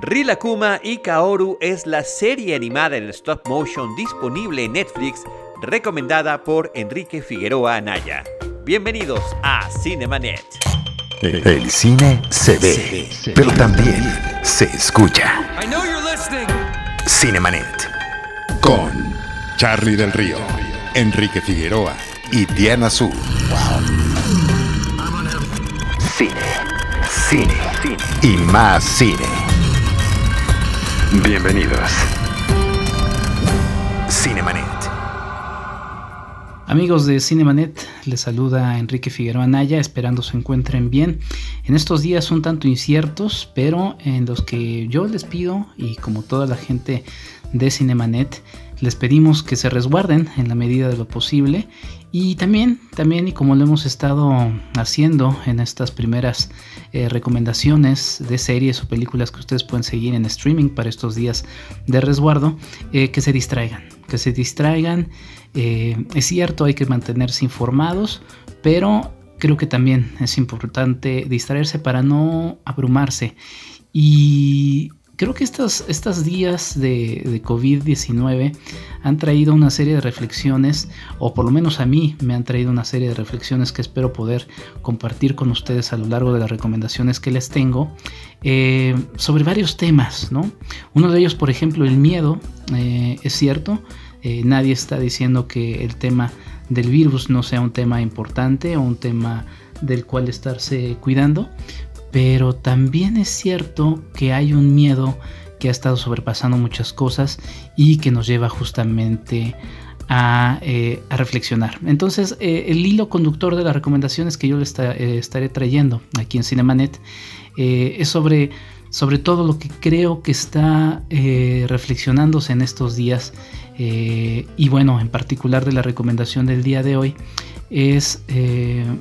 Rilakuma y Kaoru es la serie animada en stop motion disponible en Netflix, recomendada por Enrique Figueroa Anaya. Bienvenidos a Cinemanet. El cine se ve, pero también se escucha. Cinemanet. Con Charlie del Río, Enrique Figueroa y Diana Su. Cine, cine, cine y más cine. Bienvenidos. Cinemanet. Amigos de Cinemanet, les saluda Enrique Figueroa Naya, esperando se encuentren bien. En estos días un tanto inciertos, pero en los que yo les pido, y como toda la gente de Cinemanet, les pedimos que se resguarden en la medida de lo posible y también, también y como lo hemos estado haciendo en estas primeras eh, recomendaciones de series o películas que ustedes pueden seguir en streaming para estos días de resguardo, eh, que se distraigan, que se distraigan. Eh, es cierto, hay que mantenerse informados, pero creo que también es importante distraerse para no abrumarse. Y creo que estos, estos días de, de COVID-19 han traído una serie de reflexiones, o por lo menos a mí me han traído una serie de reflexiones que espero poder compartir con ustedes a lo largo de las recomendaciones que les tengo eh, sobre varios temas, ¿no? Uno de ellos, por ejemplo, el miedo, eh, es cierto, eh, nadie está diciendo que el tema del virus no sea un tema importante o un tema del cual estarse cuidando, pero también es cierto que hay un miedo que ha estado sobrepasando muchas cosas y que nos lleva justamente a, eh, reflexionar. Entonces, eh, el hilo conductor de las recomendaciones que yo les eh, estaré trayendo aquí en Cinemanet es sobre, sobre todo lo que creo que está reflexionándose en estos días y bueno, en particular de la recomendación del día de hoy es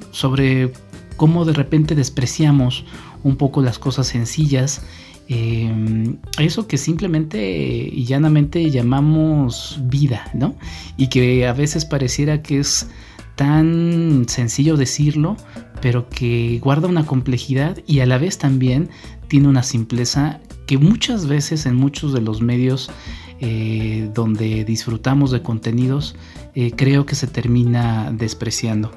sobre cómo de repente despreciamos un poco las cosas sencillas. Eh, eso que simplemente y llanamente llamamos vida, ¿no? Y que a veces pareciera que es tan sencillo decirlo, pero que guarda una complejidad y a la vez también tiene una simpleza que muchas veces en muchos de los medios eh, donde disfrutamos de contenidos eh, creo que se termina despreciando.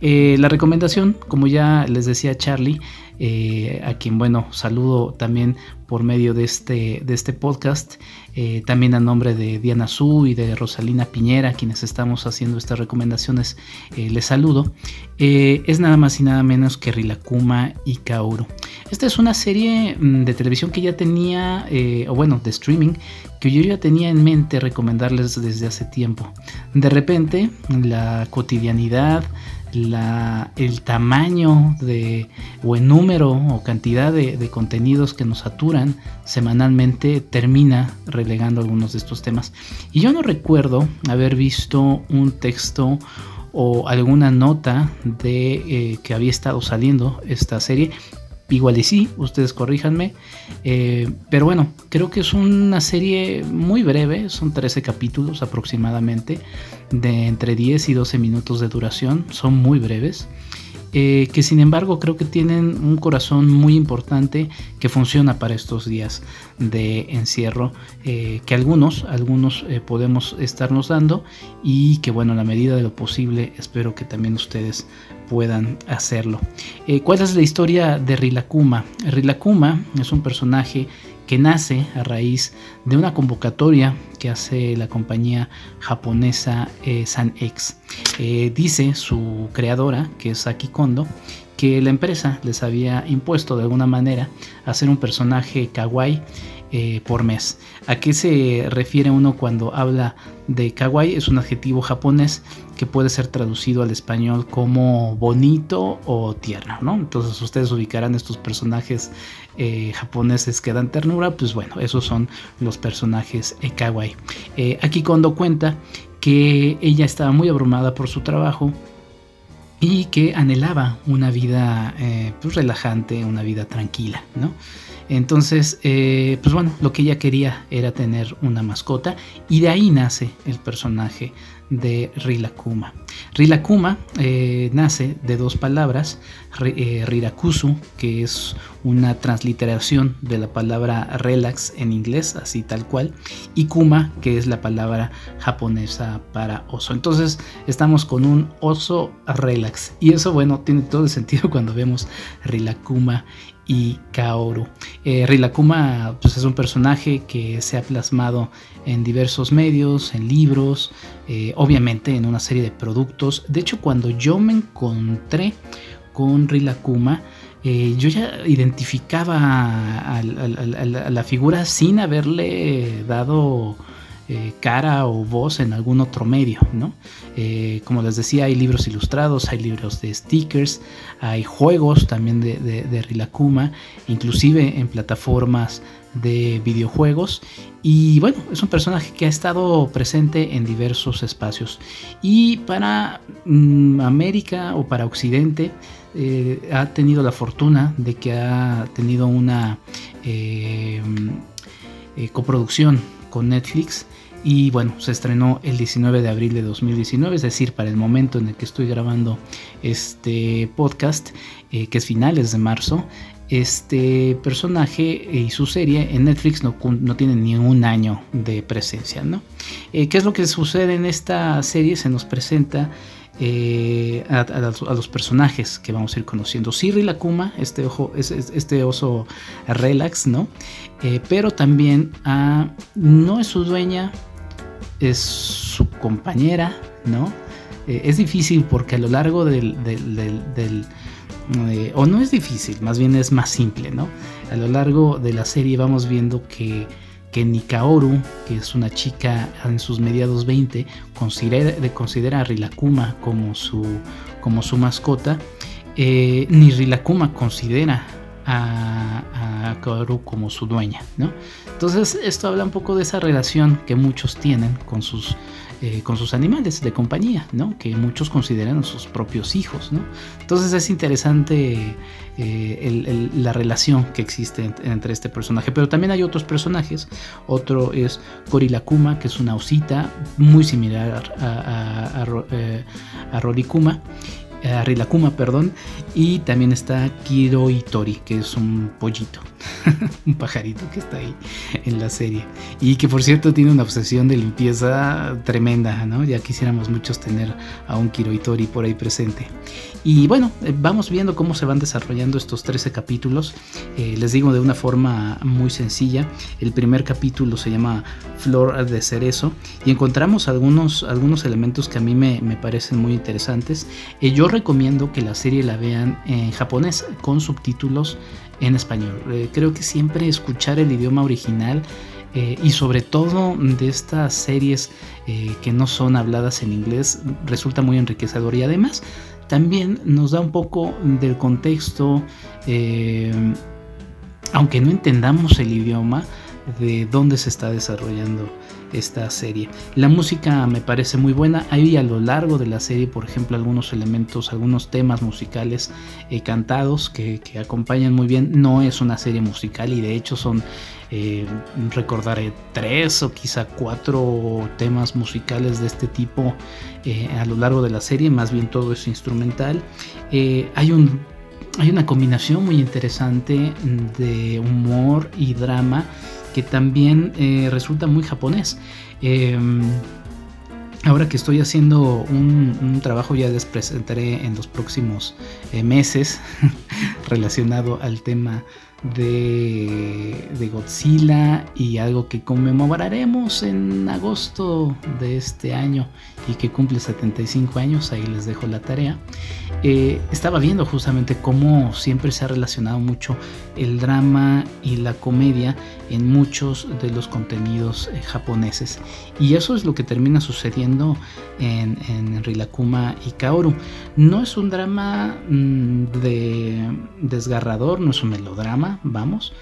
La recomendación, como ya les decía Charlie, eh, a quien bueno saludo también por medio de este, de este podcast, también a nombre de Diana Su y de Rosalina Piñera, quienes estamos haciendo estas recomendaciones, les saludo, es nada más y nada menos que Rilakuma y Kaoru. Esta es una serie mm, de televisión que ya tenía, o bueno, de streaming, que yo ya tenía en mente recomendarles desde hace tiempo. De repente, la cotidianidad, la, el tamaño de, o el número o cantidad de, contenidos que nos saturan semanalmente termina relegando algunos de estos temas. Y yo no recuerdo haber visto un texto o alguna nota de eh, que había estado saliendo esta serie Igual y sí, ustedes corríjanme. Eh, pero bueno, creo que es una serie muy breve, son 13 capítulos aproximadamente, de entre 10 y 12 minutos de duración, son muy breves. Eh, que sin embargo creo que tienen un corazón muy importante que funciona para estos días de encierro eh, que algunos algunos podemos estarnos dando y que bueno a la medida de lo posible espero que también ustedes puedan hacerlo. Eh, ¿Cuál es la historia de Rilakuma? Rilakuma es un personaje que nace a raíz de una convocatoria que hace la compañía japonesa eh, SanX. Eh, dice su creadora, que es Aki Kondo, que la empresa les había impuesto de alguna manera hacer un personaje kawaii eh, por mes. ¿A qué se refiere uno cuando habla de kawaii? Es un adjetivo japonés que puede ser traducido al español como bonito o tierno, ¿no? Entonces ustedes ubicarán estos personajes eh, japoneses que dan ternura, pues bueno, esos son los personajes eh, kawaii. aquí Kondo cuenta que ella estaba muy abrumada por su trabajo y que anhelaba una vida pues, relajante, una vida tranquila, ¿no? Entonces, eh, pues bueno, lo que ella quería era tener una mascota y de ahí nace el personaje de Rilakuma. Rilakuma eh, nace de dos palabras, eh, Rirakusu, que es una transliteración de la palabra relax en inglés, así tal cual, y Kuma, que es la palabra japonesa para oso. Entonces estamos con un oso relax. Y eso, bueno, tiene todo el sentido cuando vemos Rilakuma y Kaoru. Eh, Rilakuma pues, es un personaje que se ha plasmado en diversos medios, en libros, eh, obviamente en una serie de productos. De hecho, cuando yo me encontré con Rilakuma, eh, yo ya identificaba a, la figura sin haberle dado eh, cara o voz en algún otro medio, ¿no? Eh, como les decía, hay libros ilustrados, hay libros de stickers, hay juegos también de, de, Rilakuma, inclusive en plataformas de videojuegos y bueno, es un personaje que ha estado presente en diversos espacios y para mm, América o para Occidente eh, ha tenido la fortuna de que ha tenido una coproducción con Netflix y bueno, se estrenó el 19 de abril de 2019, es decir, para el momento en el que estoy grabando este podcast, eh, que es finales de marzo. Este personaje y su serie en Netflix no, no tienen ni un año de presencia, ¿no? Eh, ¿Qué es lo que sucede en esta serie? Se nos presenta eh, a, los personajes que vamos a ir conociendo. Siri Lakuma, este, ojo, este oso relax, ¿no? pero también a, no es su dueña, es su compañera, ¿no? Eh, es difícil porque a lo largo del... Eh, o no es difícil, más bien es más simple, ¿no? A lo largo de la serie vamos viendo que, que Nikaoru, que es una chica en sus mediados 20, considera, considera a Rilakuma como su, como su mascota, eh, ni Rilakuma considera a, a como su dueña, ¿no? Entonces esto habla un poco de esa relación que muchos tienen con sus, eh, con sus animales de compañía, ¿no? Que muchos consideran sus propios hijos, ¿no? Entonces es interesante eh, la relación que existe entre este personaje, pero también hay otros personajes. Otro es Korilakuma, que es una osita muy similar a, a, a, eh, a Rorikuma a Rilakuma, perdón, y también está Kiro Itori, que es un pollito, un pajarito que está ahí en la serie, y que por cierto tiene una obsesión de limpieza tremenda, ¿no? Ya quisiéramos muchos tener a un Kiro Itori por ahí presente. Y bueno, eh, vamos viendo cómo se van desarrollando estos 13 capítulos. Eh, les digo de una forma muy sencilla. El primer capítulo se llama Flor de Cerezo y encontramos algunos, algunos elementos que a mí me, parecen muy interesantes. Eh, yo recomiendo que la serie la vean en japonés con subtítulos en español. creo que siempre escuchar el idioma original y sobre todo de estas series que no son habladas en inglés resulta muy enriquecedor y además también nos da un poco del contexto, eh, aunque no entendamos el idioma, de dónde se está desarrollando esta serie. La música me parece muy buena. Hay a lo largo de la serie, por ejemplo, algunos elementos, algunos temas musicales eh, cantados que, acompañan muy bien. No es una serie musical y de hecho son eh, recordaré tres o quizá cuatro temas musicales de este tipo eh, a lo largo de la serie, más bien todo es instrumental. Hay una combinación muy interesante de humor y drama que también resulta muy japonés. Em, ahora que estoy haciendo un, un, trabajo, ya les presentaré en los próximos meses relacionado al tema de, Godzilla y algo que conmemoraremos en agosto de este año y que cumple 75 años, ahí les dejo la tarea. Eh, estaba viendo justamente cómo siempre se ha relacionado mucho el drama y la comedia en muchos de los contenidos eh, japoneses y eso es lo que termina sucediendo en, en Rilakuma y Kaoru. No es un drama mm, de desgarrador, no es un melodrama, vamos,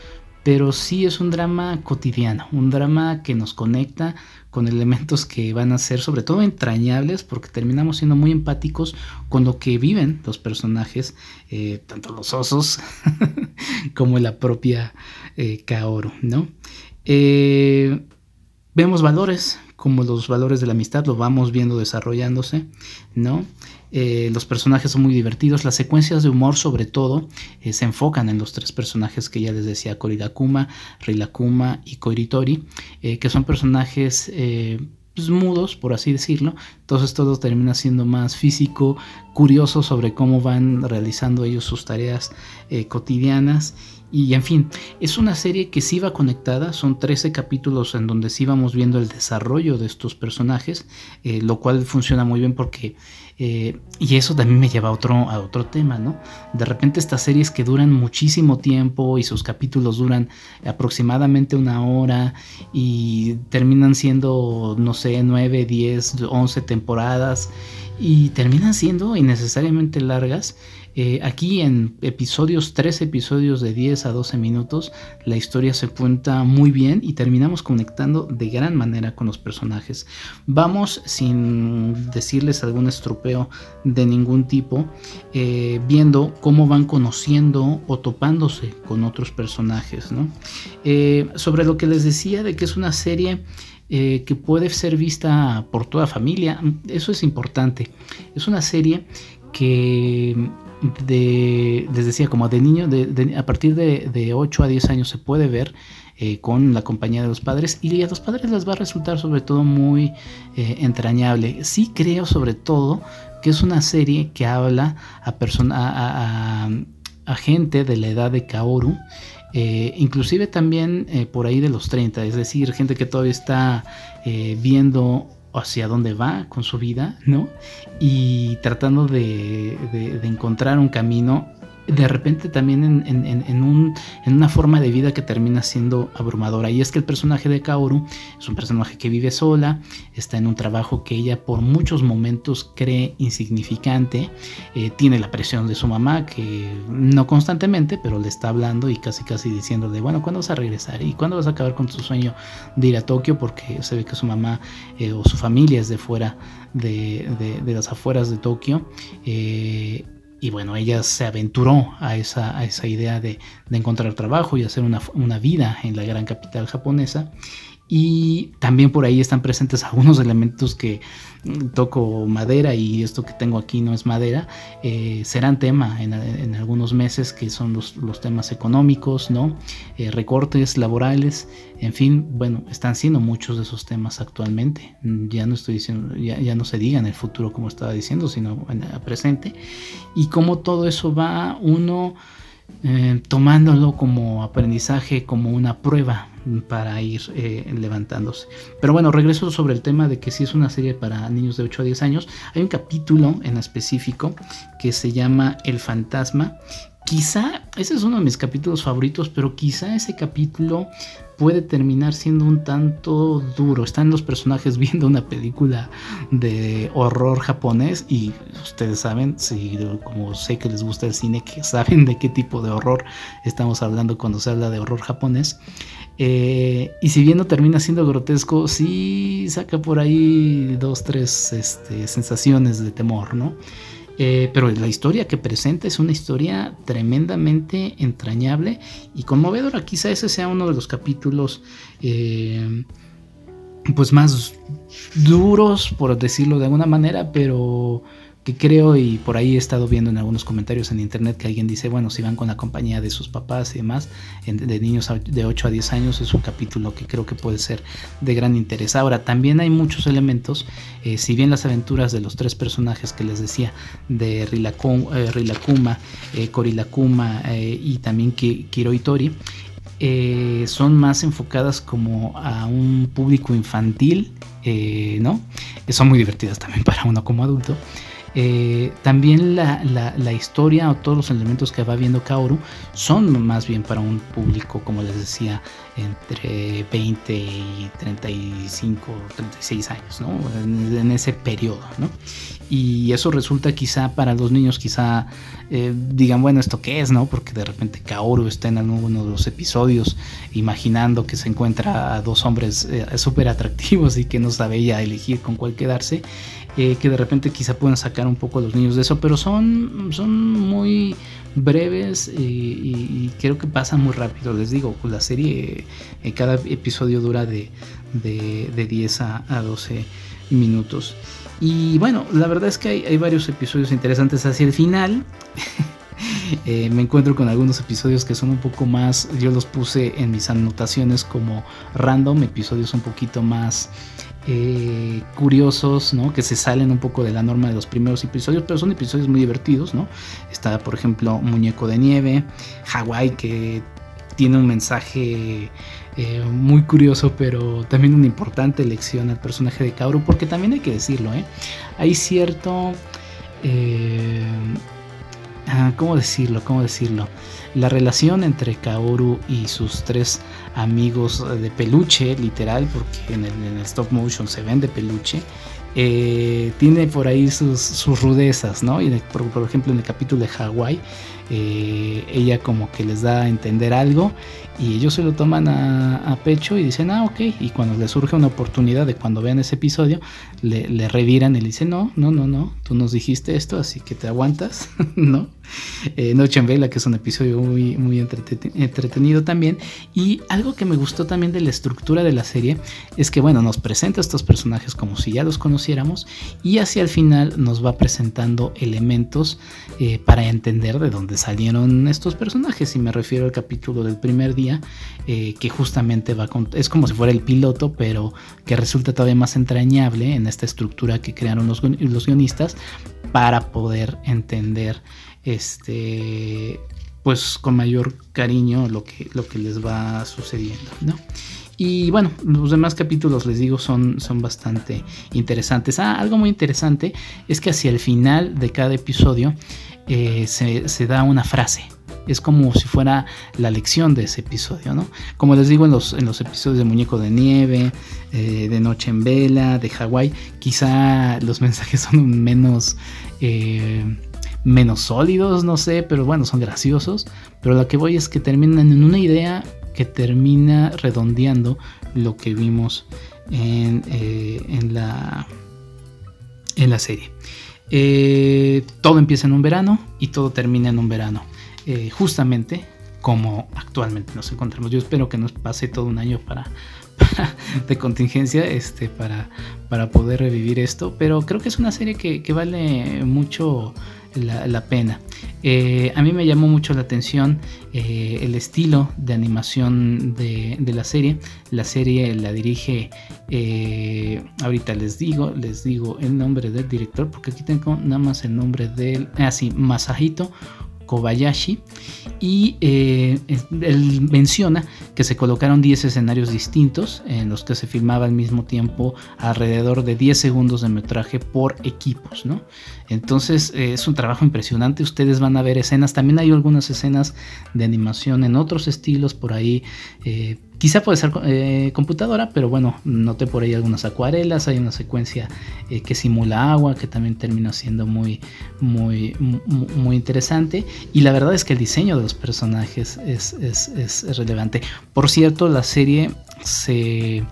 pero sí es un drama cotidiano, un drama que nos conecta con elementos que van a ser sobre todo entrañables porque terminamos siendo muy empáticos con lo que viven los personajes, eh, tanto los osos como la propia eh, Kaoru, ¿no? Eh, vemos valores como los valores de la amistad, lo vamos viendo desarrollándose, ¿no? Eh, los personajes son muy divertidos, las secuencias de humor sobre todo eh, se enfocan en los tres personajes que ya les decía, Koridakuma, Rilakuma y Koiritori, eh, que son personajes pues, mudos, por así decirlo. Entonces todo termina siendo más físico, curioso sobre cómo van realizando ellos sus tareas cotidianas y en fin, es una serie que sí va conectada, son 13 capítulos en donde sí vamos viendo el desarrollo de estos personajes, eh, lo cual funciona muy bien porque, eh, y eso también me lleva a otro, a otro tema, ¿no? De repente estas series que duran muchísimo tiempo y sus capítulos duran aproximadamente una hora y terminan siendo, no sé, 9, 10, 11 temporadas y terminan siendo innecesariamente largas eh, aquí en episodios, tres episodios de 10 a 12 minutos, la historia se cuenta muy bien y terminamos conectando de gran manera con los personajes. Vamos sin decirles algún estropeo de ningún tipo, eh, viendo cómo van conociendo o topándose con otros personajes. Eh, sobre lo que les decía de que es una serie que puede ser vista por toda familia. Eso es importante. Es una serie que de, les decía, como de niño, de, a partir de, 8 a 10 años se puede ver eh, con la compañía de los padres y a los padres les va a resultar sobre todo muy eh, entrañable. Sí creo sobre todo que es una serie que habla a, a, a, gente de la edad de Kaoru, eh, inclusive también por ahí de los 30, es decir, gente que todavía está viendo hacia dónde va con su vida, ¿no? Y tratando de, de encontrar un camino de repente también en, un, en, una forma de vida que termina siendo abrumadora. Y es que el personaje de Kaoru es un personaje que vive sola, está en un trabajo que ella por muchos momentos cree insignificante, eh, tiene la presión de su mamá, que no constantemente, pero le está hablando y casi casi diciéndole, bueno, ¿cuándo vas a regresar? ¿Y cuándo vas a acabar con tu sueño de ir a Tokio? Porque se ve que su mamá eh, o su familia es de fuera, de, de, las afueras de Tokio. Eh, y bueno, ella se aventuró a esa, a esa idea de, de, encontrar trabajo y hacer una, una, vida en la gran capital japonesa. Y también por ahí están presentes algunos elementos que mm, toco madera y esto que tengo aquí no es madera, eh, serán tema en, algunos meses que son los, los temas económicos, ¿no? Eh, recortes laborales, en fin, bueno, están siendo muchos de esos temas actualmente. Ya no estoy diciendo, ya, ya no se diga en el futuro como estaba diciendo, sino en el presente. Y cómo todo eso va uno eh, tomándolo como aprendizaje, como una prueba para ir eh, levantándose. Pero bueno, regreso sobre el tema de que si es una serie para niños de 8 a 10 años. Hay un capítulo en específico que se llama El fantasma. Quizá, ese es uno de mis capítulos favoritos, pero quizá ese capítulo puede terminar siendo un tanto duro. Están los personajes viendo una película de horror japonés y ustedes saben, si como sé que les gusta el cine, que saben de qué tipo de horror estamos hablando cuando se habla de horror japonés. Eh, y si bien no termina siendo grotesco, sí saca por ahí dos, tres este, sensaciones de temor, ¿no? Eh, pero la historia que presenta es una historia tremendamente entrañable y conmovedora. Quizá ese sea uno de los capítulos eh, pues más duros, por decirlo de alguna manera, pero que creo y por ahí he estado viendo en algunos comentarios en internet que alguien dice, bueno, si van con la compañía de sus papás y demás, de niños de 8 a 10 años, es un capítulo que creo que puede ser de gran interés. Ahora, también hay muchos elementos, eh, si bien las aventuras de los tres personajes que les decía, de eh, Rilakuma eh, Korilakuma y también Kiro Itori, son más enfocadas como a un público infantil, ¿no? Son muy divertidas también para uno como adulto. Eh, también la, la, historia o todos los elementos que va viendo Kaoru son más bien para un público, como les decía, entre 20 y 35, 36 años, ¿no? En, ese periodo, ¿no? Y eso resulta quizá para los niños, quizá eh, digan, bueno, ¿esto qué es, no? Porque de repente Kaoru está en alguno de los episodios imaginando que se encuentra a dos hombres eh, súper atractivos y que no sabe ya elegir con cuál quedarse. Eh, que de repente quizá puedan sacar un poco a los niños de eso, pero son, son muy, breves y, creo que pasan muy rápido. Les digo, pues la serie, en cada episodio dura de, de, 10 a, a 12 minutos. Y bueno, la verdad es que hay, varios episodios interesantes hacia el final. Eh, me encuentro con algunos episodios que son un poco más, yo los puse en mis anotaciones como random, episodios un poquito más eh, curiosos, ¿no? Que se salen un poco de la norma de los primeros episodios, pero son episodios muy divertidos, ¿no? Está, por ejemplo, Muñeco de Nieve, Hawái, que tiene un mensaje eh, muy curioso, pero también una importante lección al personaje de Kaoru, porque también hay que decirlo, ¿eh? hay cierto... Eh, ah, ¿Cómo decirlo? ¿Cómo decirlo? La relación entre Kaoru y sus tres amigos de peluche, literal, porque en el, stop motion se ven de peluche, eh, tiene por ahí sus, rudezas, ¿no? Por, por, ejemplo en el capítulo de Hawái, eh, ella como que les da a entender algo y ellos se lo toman a, pecho y dicen, ah, ok, y cuando les surge una oportunidad de cuando vean ese episodio, le, reviran y le dicen, no, no, no, no, tú nos dijiste esto, así que te aguantas, ¿no? Eh, Noche en Vela, que es un episodio muy, muy entretenido también, y algo que me gustó también de la estructura de la serie es que, bueno, nos presenta a estos personajes como si ya los conociéramos y hacia el final nos va presentando elementos eh, para entender de dónde salieron estos personajes, y me refiero al capítulo del primer día, eh, que justamente va con, es como si fuera el piloto, pero que resulta todavía más entrañable en esta estructura que crearon los, los guionistas para poder entender este pues con mayor cariño lo que, lo que les va sucediendo, ¿no? Y bueno, los demás capítulos, les digo, son, son bastante interesantes. Ah, algo muy interesante es que hacia el final de cada episodio eh, se, da una frase, es como si fuera la lección de ese episodio, ¿no? Como les digo en los, en los episodios de Muñeco de Nieve, eh, de Noche en Vela, de Hawái, quizá los mensajes son menos, eh, menos sólidos, no sé, pero bueno, son graciosos. Pero lo que voy es que terminan en una idea que termina redondeando lo que vimos en, eh, en, la, en la serie. todo empieza en un verano y todo termina en un verano. Eh, justamente como actualmente nos encontramos. Yo espero que nos pase todo un año para, de contingencia este, para, para poder revivir esto, pero creo que es una serie que, vale mucho la, pena. Eh, a mí me llamó mucho la atención eh, el estilo de animación de, la serie. La serie la dirige, ahorita les digo, les digo el nombre del director, porque aquí tengo nada más el nombre del, ah sí, Masahito Kobayashi y eh, él menciona que se colocaron 10 escenarios distintos en los que se filmaba al mismo tiempo alrededor de 10 segundos de metraje por equipos, ¿no? Entonces eh, es un trabajo impresionante, ustedes van a ver escenas, también hay algunas escenas de animación en otros estilos por ahí. Eh, Quizá puede ser eh, computadora, pero bueno, noté por ahí algunas acuarelas, hay una secuencia eh, que simula agua, que también termina siendo muy, muy, muy, interesante. Y la verdad es que el diseño de los personajes es, es, relevante. Por cierto, la serie se,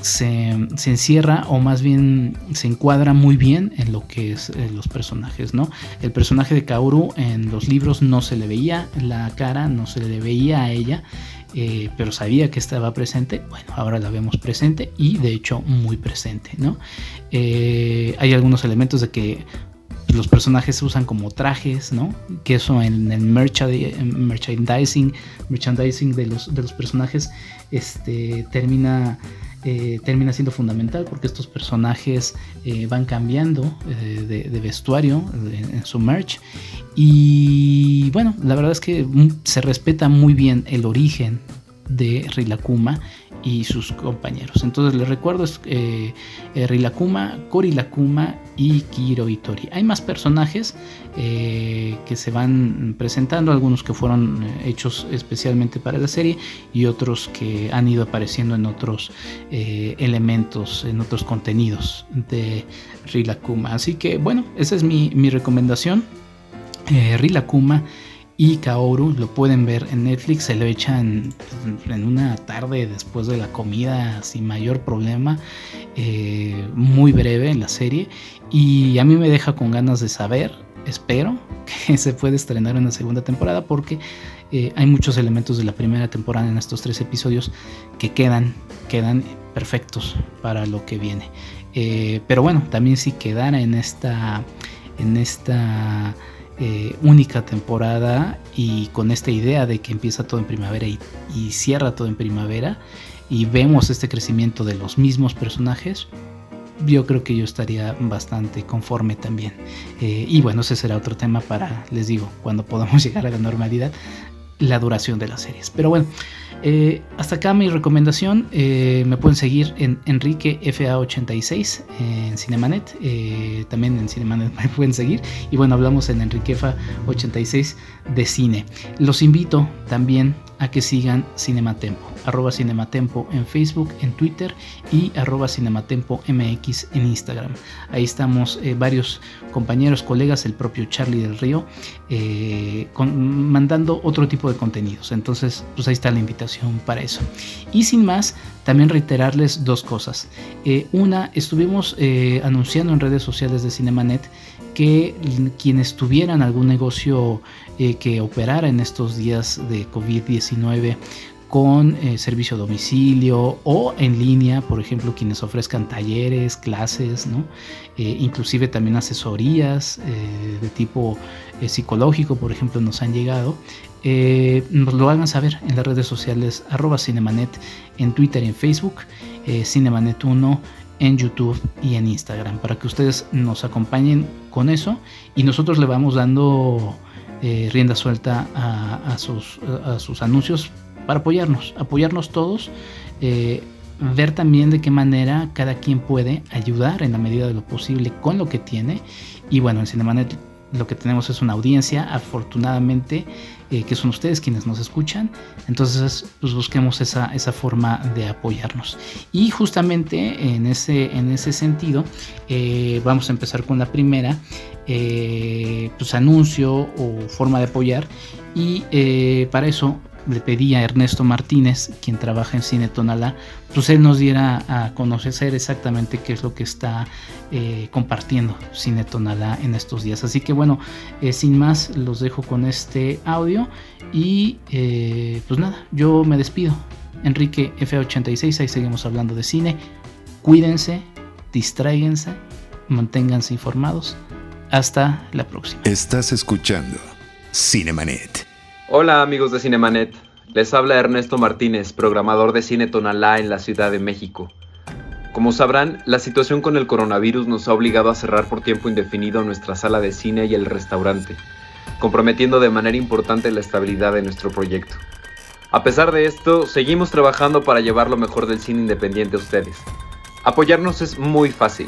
se, encierra o más bien se encuadra muy bien en lo que es eh, los personajes, ¿no? El personaje de Kaoru en los libros no se le veía la cara, no se le veía a ella eh, pero sabía que estaba presente, bueno, ahora la vemos presente y de hecho muy presente, ¿no? Eh, hay algunos elementos de que los personajes se usan como trajes, ¿no? Que eso en el merchandising, merchandising de los, de los personajes este, termina, eh, termina siendo fundamental porque estos personajes van cambiando de, vestuario en, su merch. Y bueno, la verdad es que se respeta muy bien el origen de Rilakuma y sus compañeros. Entonces les recuerdo es eh, eh, Rilakuma, Korilakuma y Kiro Itori. Hay más personajes eh, que se van presentando, algunos que fueron hechos especialmente para la serie y otros que han ido apareciendo en otros elementos, en otros contenidos de Rilakuma. Así que bueno, esa es mi, mi recomendación eh, Rilakuma y Kaoru lo pueden ver en Netflix, se lo echan en una tarde después de la comida sin mayor problema, eh, muy breve en la serie y a mí me deja con ganas de saber, espero que se puede estrenar una segunda temporada porque eh, hay muchos elementos de la primera temporada en estos tres episodios que quedan, quedan perfectos para lo que viene. Eh, pero bueno, también si quedara en esta, en esta eh, única temporada y con esta idea de que empieza todo en primavera y, cierra todo en primavera y vemos este crecimiento de los mismos personajes, yo creo que yo estaría bastante conforme también. Eh, y bueno, ese será otro tema para, les digo, cuando podamos llegar a la normalidad, la duración de las series. Pero bueno, eh, hasta acá mi recomendación. Eh, me pueden seguir en Enrique FA86 en Cinemanet. Eh, también en Cinemanet me pueden seguir. Y bueno, hablamos en Enrique FA86 de cine. Los invito también a que sigan Cinematempo, arroba Cinematempo en Facebook, en Twitter y arroba Cinematempo MX en Instagram. Ahí estamos eh, varios compañeros, colegas, el propio Charlie del Río, eh, mandando otro tipo de contenidos. Entonces, pues ahí está la invitación para eso. Y sin más, también reiterarles dos cosas. Eh, una, estuvimos anunciando en redes sociales de Cinemanet que quienes tuvieran algún negocio que operara en estos días de COVID-19 con eh, servicio a domicilio o en línea, por ejemplo, quienes ofrezcan talleres, clases, ¿no? Eh, inclusive también asesorías de tipo psicológico, por ejemplo, nos han llegado. nos lo hagan saber en las redes sociales cinemanet en Twitter y en Facebook, cinemanet1 en YouTube y en Instagram para que ustedes nos acompañen con eso y nosotros le vamos dando eh, rienda suelta a, sus, anuncios para apoyarnos, apoyarnos todos, eh, ver también de qué manera cada quien puede ayudar en la medida de lo posible con lo que tiene y bueno en Cinemanet lo que tenemos es una audiencia, afortunadamente, eh, que son ustedes quienes nos escuchan. Entonces, pues busquemos esa, esa forma de apoyarnos. Y justamente en ese, en ese sentido, eh, vamos a empezar con la primera, pues anuncio o forma de apoyar. Y para eso le pedí a Ernesto Martínez, quien trabaja en Cine Tonalá, pues él nos diera a conocer exactamente qué es lo que está eh, compartiendo Cine Tonalá en estos días. Así que bueno, eh, sin más, los dejo con este audio y eh, pues nada, yo me despido. Enrique F86, ahí seguimos hablando de cine. Cuídense, distráiganse, manténganse informados. Hasta la próxima. Estás escuchando Cinemanet. Hola amigos de Cinemanet, les habla Ernesto Martínez, programador de Cine Tonalá en la Ciudad de México. Como sabrán, la situación con el coronavirus nos ha obligado a cerrar por tiempo indefinido nuestra sala de cine y el restaurante, comprometiendo de manera importante la estabilidad de nuestro proyecto. A pesar de esto, seguimos trabajando para llevar lo mejor del cine independiente a ustedes. Apoyarnos es muy fácil.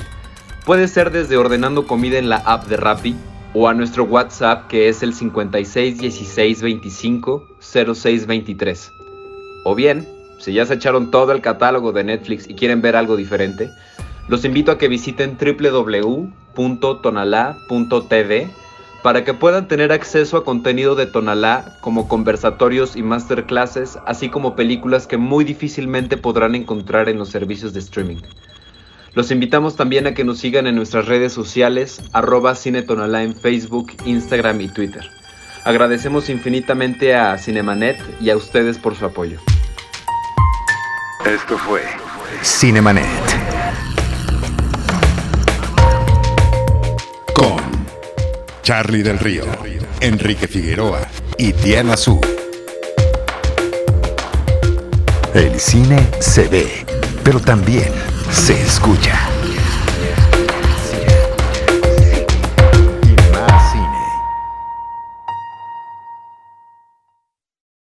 Puede ser desde ordenando comida en la app de Rappi, o a nuestro WhatsApp que es el 56 16 25 06 23. O bien, si ya se echaron todo el catálogo de Netflix y quieren ver algo diferente, los invito a que visiten www.tonalá.tv para que puedan tener acceso a contenido de Tonalá como conversatorios y masterclasses, así como películas que muy difícilmente podrán encontrar en los servicios de streaming. Los invitamos también a que nos sigan en nuestras redes sociales, arroba Cinetonalá en Facebook, Instagram y Twitter. Agradecemos infinitamente a Cinemanet y a ustedes por su apoyo. Esto fue Cinemanet. Con Charlie del Río, Enrique Figueroa y Diana Su. El cine se ve, pero también se escucha.